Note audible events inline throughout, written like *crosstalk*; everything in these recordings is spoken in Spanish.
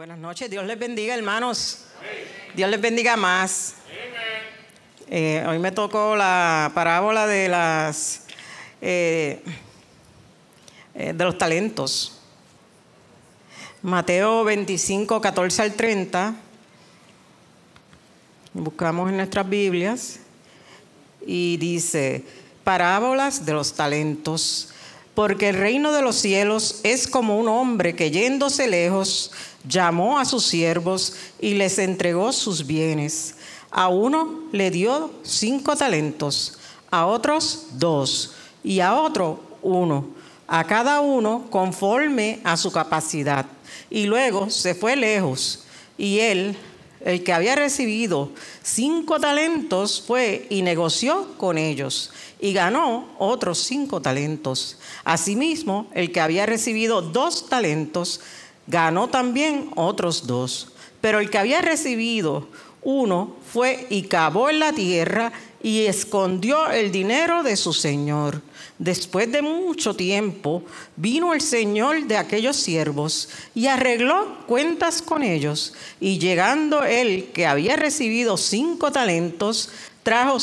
Buenas noches, Dios les bendiga hermanos. Dios les bendiga más. Eh, hoy me tocó la parábola de las eh, eh, de los talentos. Mateo 25, 14 al 30. Buscamos en nuestras Biblias y dice, parábolas de los talentos porque el reino de los cielos es como un hombre que yéndose lejos llamó a sus siervos y les entregó sus bienes. A uno le dio cinco talentos, a otros dos y a otro uno, a cada uno conforme a su capacidad. Y luego se fue lejos y él, el que había recibido cinco talentos, fue y negoció con ellos y ganó otros cinco talentos. Asimismo, el que había recibido dos talentos, ganó también otros dos. Pero el que había recibido uno fue y cavó en la tierra y escondió el dinero de su señor. Después de mucho tiempo vino el señor de aquellos siervos y arregló cuentas con ellos. Y llegando él que había recibido cinco talentos, trajo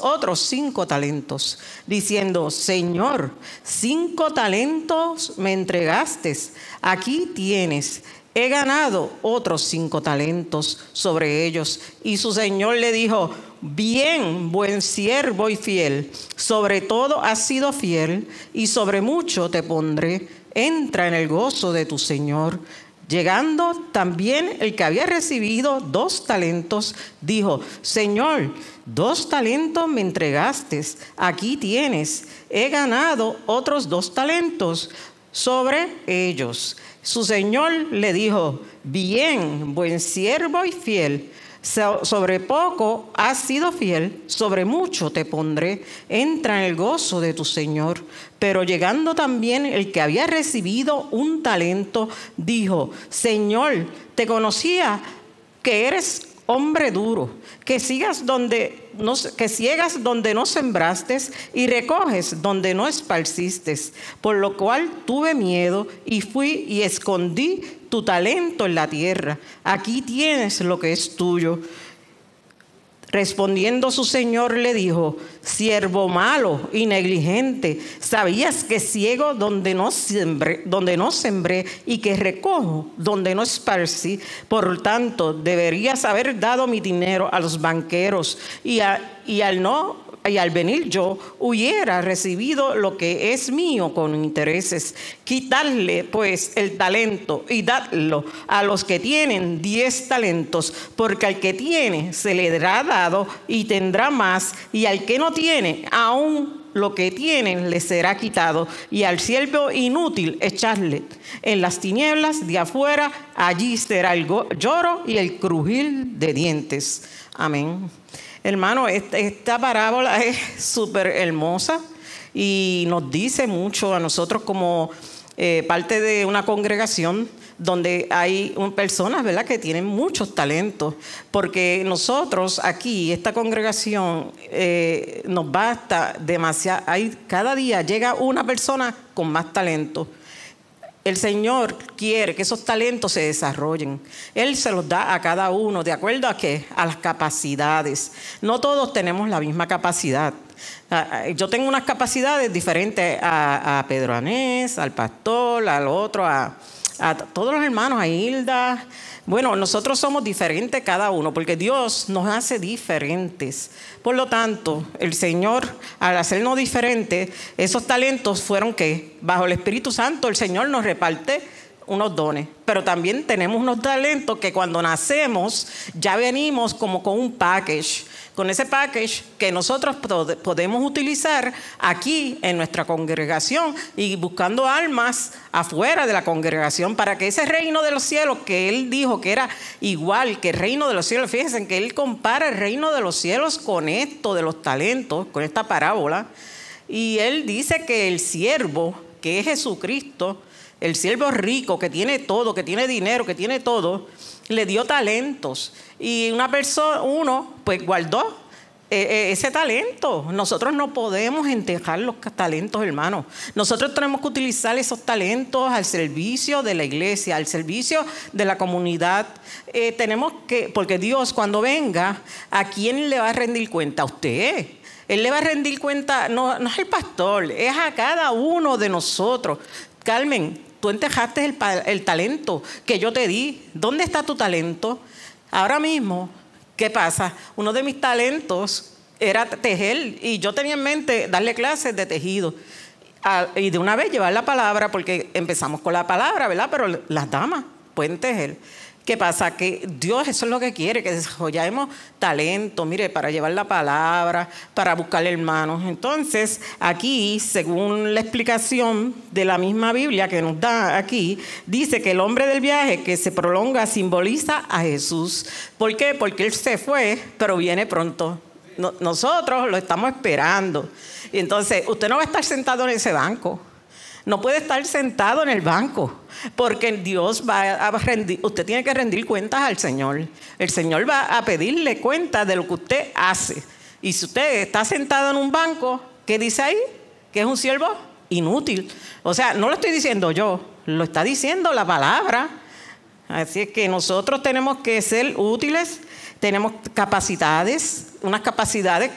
otros cinco talentos, diciendo, Señor, cinco talentos me entregaste, aquí tienes, he ganado otros cinco talentos sobre ellos. Y su Señor le dijo, bien, buen siervo y fiel, sobre todo has sido fiel y sobre mucho te pondré, entra en el gozo de tu Señor. Llegando también el que había recibido dos talentos, dijo, Señor, dos talentos me entregaste, aquí tienes, he ganado otros dos talentos sobre ellos. Su Señor le dijo, bien, buen siervo y fiel sobre poco has sido fiel, sobre mucho te pondré. Entra en el gozo de tu Señor. Pero llegando también el que había recibido un talento, dijo, Señor, te conocía que eres hombre duro, que sigas donde no, que ciegas donde no sembraste y recoges donde no esparciste. Por lo cual tuve miedo y fui y escondí tu talento en la tierra. Aquí tienes lo que es tuyo. Respondiendo su señor le dijo, siervo malo y negligente, ¿sabías que ciego donde no sembré, donde no sembré y que recojo donde no esparcí? Por tanto, deberías haber dado mi dinero a los banqueros y, y al no y al venir yo hubiera recibido lo que es mío con intereses. Quitarle pues el talento y dadlo a los que tienen diez talentos, porque al que tiene se le dará dado y tendrá más, y al que no tiene aún lo que tiene le será quitado, y al siervo inútil echarle en las tinieblas de afuera, allí será el lloro y el crujir de dientes. Amén. Hermano, esta parábola *laughs* es súper hermosa y nos dice mucho a nosotros como eh, parte de una congregación donde hay personas ¿verdad? que tienen muchos talentos, porque nosotros aquí, esta congregación, eh, nos basta demasiado, hay, cada día llega una persona con más talento el Señor quiere que esos talentos se desarrollen. Él se los da a cada uno de acuerdo a qué? A las capacidades. No todos tenemos la misma capacidad. Ah, ah, yo tengo unas capacidades diferentes a, Pedro Anés, al pastor, al otro, a, a todos los hermanos, a Hilda. Bueno, nosotros somos diferentes cada uno porque Dios nos hace diferentes. Por lo tanto, el Señor, al hacernos diferentes, esos talentos fueron que, bajo el Espíritu Santo, el Señor nos reparte unos dones, pero también tenemos unos talentos que cuando nacemos ya venimos como con un package con ese package que nosotros podemos utilizar aquí en nuestra congregación y buscando almas afuera de la congregación para que ese reino de los cielos que él dijo que era igual que el reino de los cielos, fíjense que él compara el reino de los cielos con esto de los talentos, con esta parábola, y él dice que el siervo, que es Jesucristo, el siervo rico que tiene todo, que tiene dinero, que tiene todo, le dio talentos. Y una persona, uno, pues guardó eh, ese talento. Nosotros no podemos enterrar los talentos, hermanos. Nosotros tenemos que utilizar esos talentos al servicio de la iglesia, al servicio de la comunidad. Eh, tenemos que, porque Dios cuando venga, ¿a quién le va a rendir cuenta? A usted. Él le va a rendir cuenta, no, no es el pastor, es a cada uno de nosotros. Carmen, tú enterraste el, el talento que yo te di. ¿Dónde está tu talento? Ahora mismo ¿Qué pasa? Uno de mis talentos era tejer y yo tenía en mente darle clases de tejido. y de una vez llevar la palabra, porque empezamos con la palabra, ¿verdad? Pero las damas pueden tejer. ¿Qué pasa? Que Dios eso es lo que quiere, que desarrollemos talento, mire, para llevar la palabra, para buscar hermanos. Entonces, aquí, según la explicación de la misma Biblia que nos da aquí, dice que el hombre del viaje que se prolonga simboliza a Jesús. ¿Por qué? Porque Él se fue, pero viene pronto. nosotros lo estamos esperando. Y entonces, usted no va a estar sentado en ese banco. No puede estar sentado en el banco, porque Dios va a rendir, usted tiene que rendir cuentas al Señor. El Señor va a pedirle cuenta de lo que usted hace. Y si usted está sentado en un banco, ¿qué dice ahí? Que es un siervo inútil. O sea, no lo estoy diciendo yo, lo está diciendo la palabra. Así es que nosotros tenemos que ser útiles, tenemos capacidades, unas capacidades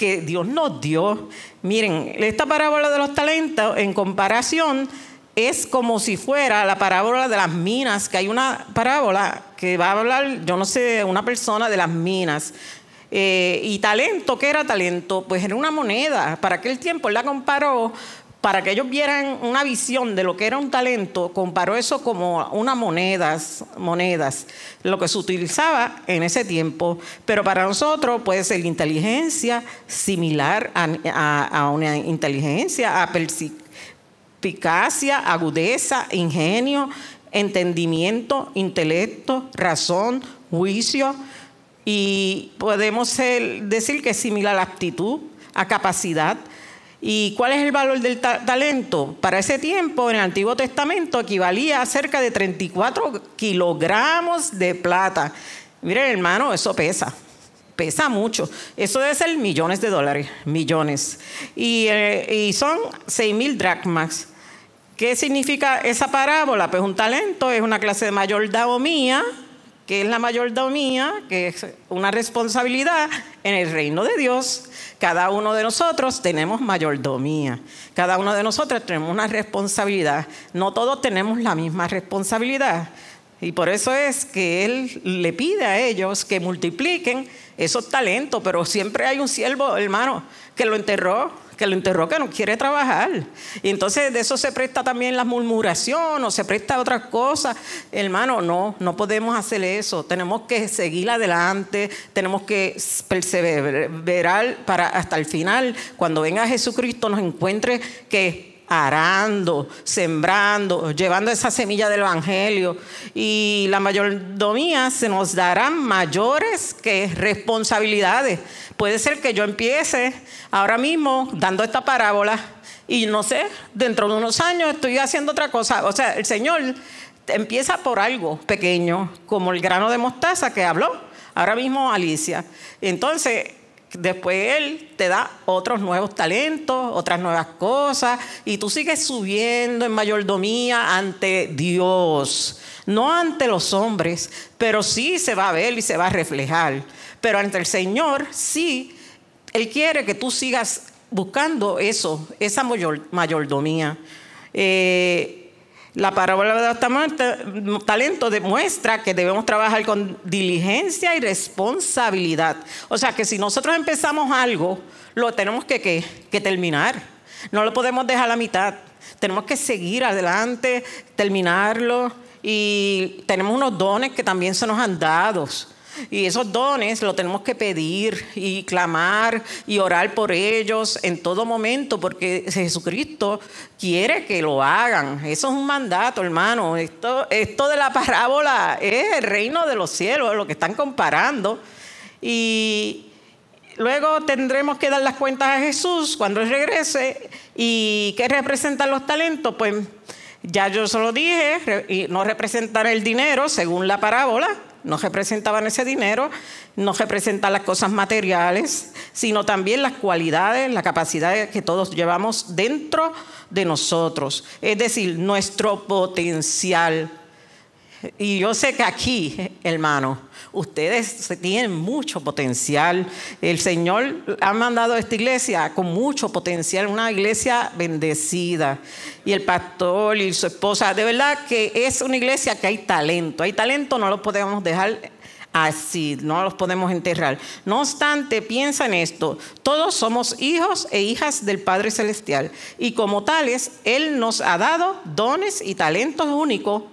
que Dios nos dio. Miren, esta parábola de los talentos en comparación es como si fuera la parábola de las minas, que hay una parábola que va a hablar, yo no sé, una persona de las minas. Eh, y talento, ¿qué era talento? Pues era una moneda. Para aquel tiempo él la comparó para que ellos vieran una visión de lo que era un talento, comparó eso como unas monedas, monedas, lo que se utilizaba en ese tiempo. Pero para nosotros puede ser inteligencia similar a, una inteligencia, a perspicacia, agudeza, ingenio, entendimiento, intelecto, razón, juicio. Y podemos decir que es similar a aptitud, a capacidad, ¿Y cuál es el valor del talento? Para ese tiempo, en el Antiguo Testamento, equivalía a cerca de 34 kilogramos de plata. Miren, hermano, eso pesa. Pesa mucho. Eso debe ser millones de dólares, millones. Y, eh, y son 6 mil dracmas. ¿Qué significa esa parábola? Pues un talento es una clase de mayordomía que es la mayordomía, que es una responsabilidad en el reino de Dios. Cada uno de nosotros tenemos mayordomía. Cada uno de nosotros tenemos una responsabilidad. No todos tenemos la misma responsabilidad. Y por eso es que Él le pide a ellos que multipliquen esos talentos, pero siempre hay un siervo, hermano, que lo enterró que lo enterró, no quiere trabajar. Y entonces de eso se presta también la murmuración o se presta otras cosas. Hermano, no, no podemos hacer eso. Tenemos que seguir adelante, tenemos que perseverar para hasta el final, cuando venga Jesucristo nos encuentre que arando, sembrando, llevando esa semilla del Evangelio. Y la mayordomía se nos darán mayores que responsabilidades. Puede ser que yo empiece ahora mismo dando esta parábola y no sé, dentro de unos años estoy haciendo otra cosa. O sea, el Señor empieza por algo pequeño, como el grano de mostaza que habló ahora mismo Alicia. Entonces, Después Él te da otros nuevos talentos, otras nuevas cosas, y tú sigues subiendo en mayordomía ante Dios, no ante los hombres, pero sí se va a ver y se va a reflejar. Pero ante el Señor, sí, Él quiere que tú sigas buscando eso, esa mayordomía. Eh, la parábola de los talentos demuestra que debemos trabajar con diligencia y responsabilidad. O sea que si nosotros empezamos algo, lo tenemos que, que terminar. No lo podemos dejar a la mitad. Tenemos que seguir adelante, terminarlo. Y tenemos unos dones que también se nos han dado. Y esos dones los tenemos que pedir y clamar y orar por ellos en todo momento, porque Jesucristo quiere que lo hagan. Eso es un mandato, hermano. Esto, esto de la parábola es el reino de los cielos, lo que están comparando. Y luego tendremos que dar las cuentas a Jesús cuando Él regrese. ¿Y qué representan los talentos? Pues ya yo se lo dije, no representan el dinero según la parábola, no representaban ese dinero, no representan las cosas materiales, sino también las cualidades, la capacidad que todos llevamos dentro de nosotros, es decir, nuestro potencial. Y yo sé que aquí, hermano, ustedes tienen mucho potencial. El Señor ha mandado a esta iglesia con mucho potencial, una iglesia bendecida. Y el pastor y su esposa, de verdad que es una iglesia que hay talento. Hay talento, no lo podemos dejar así, no los podemos enterrar. No obstante, piensa en esto, todos somos hijos e hijas del Padre Celestial y como tales, Él nos ha dado dones y talentos únicos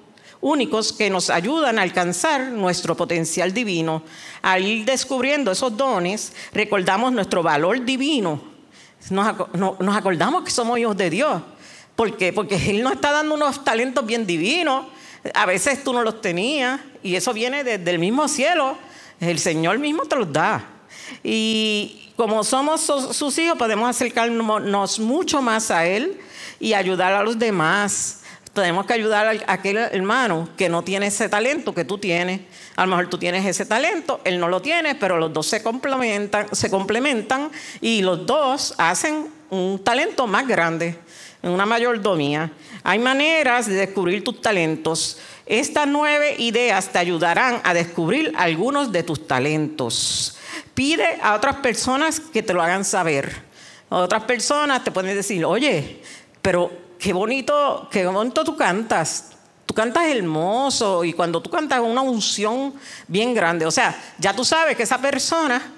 únicos que nos ayudan a alcanzar nuestro potencial divino. Al ir descubriendo esos dones, recordamos nuestro valor divino. Nos, nos acordamos que somos hijos de Dios. ¿Por qué? Porque Él nos está dando unos talentos bien divinos a veces tú no los tenías y eso viene desde el mismo cielo. El Señor mismo te los da. Y como somos sus hijos, podemos acercarnos mucho más a Él y ayudar a los demás. Tenemos que ayudar a aquel hermano que no tiene ese talento que tú tienes. A lo mejor tú tienes ese talento, él no lo tiene, pero los dos se complementan, se complementan y los dos hacen un talento más grande, una mayordomía. Hay maneras de descubrir tus talentos. Estas nueve ideas te ayudarán a descubrir algunos de tus talentos. Pide a otras personas que te lo hagan saber. Otras personas te pueden decir, oye, pero qué bonito, qué bonito tú cantas. Tú cantas hermoso y cuando tú cantas una unción bien grande, o sea, ya tú sabes que esa persona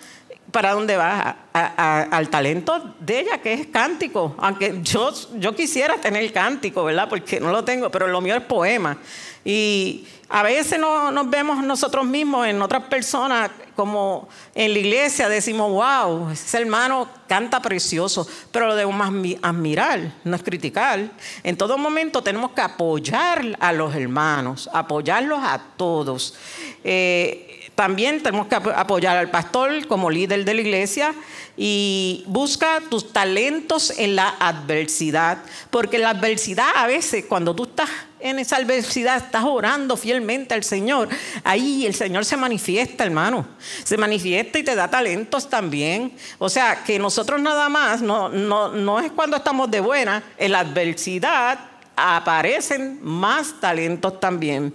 para dónde va, al talento de ella, que es cántico. Aunque yo, yo quisiera tener cántico, ¿verdad? Porque no lo tengo, pero lo mío es poema. Y a veces no, nos vemos nosotros mismos en otras personas, como en la iglesia, decimos, wow, ese hermano canta precioso, pero lo debemos admirar, no es criticar. En todo momento tenemos que apoyar a los hermanos, apoyarlos a todos. Eh, también tenemos que apoyar al pastor como líder de la iglesia y busca tus talentos en la adversidad, porque la adversidad a veces cuando tú estás en esa adversidad, estás orando fielmente al Señor, ahí el Señor se manifiesta, hermano, se manifiesta y te da talentos también. O sea, que nosotros nada más, no, no, no es cuando estamos de buena, en la adversidad aparecen más talentos también.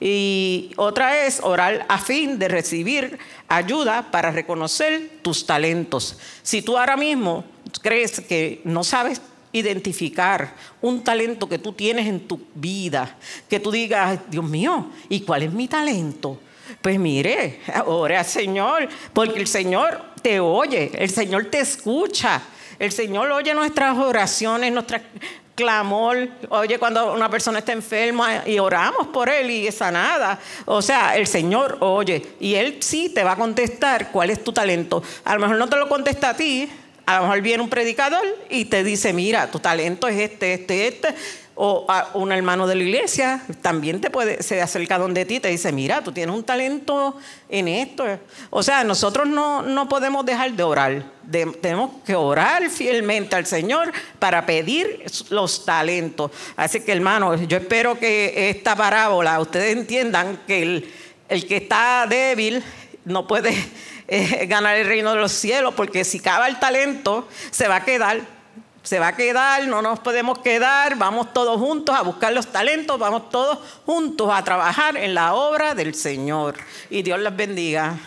Y otra es orar a fin de recibir ayuda para reconocer tus talentos. Si tú ahora mismo crees que no sabes identificar un talento que tú tienes en tu vida, que tú digas, Dios mío, ¿y cuál es mi talento? Pues mire, ore al Señor, porque el Señor te oye, el Señor te escucha. El Señor oye nuestras oraciones, nuestras clamor. Oye, cuando una persona está enferma y oramos por él y es sanada. O sea, el Señor oye y él sí te va a contestar cuál es tu talento. A lo mejor no te lo contesta a ti. A lo mejor viene un predicador y te dice, mira, tu talento es este, este, este o a un hermano de la iglesia también te puede, se acerca donde ti y te dice, mira, tú tienes un talento en esto. O sea, nosotros no, no podemos dejar de orar. tenemos que orar fielmente al Señor para pedir los talentos. Así que, hermano, yo espero que esta parábola, ustedes entiendan que el, el que está débil no puede eh, ganar el reino de los cielos, porque si cava el talento, se va a quedar se va a quedar, no nos podemos quedar, vamos todos juntos a buscar los talentos, vamos todos juntos a trabajar en la obra del Señor. Y Dios les bendiga.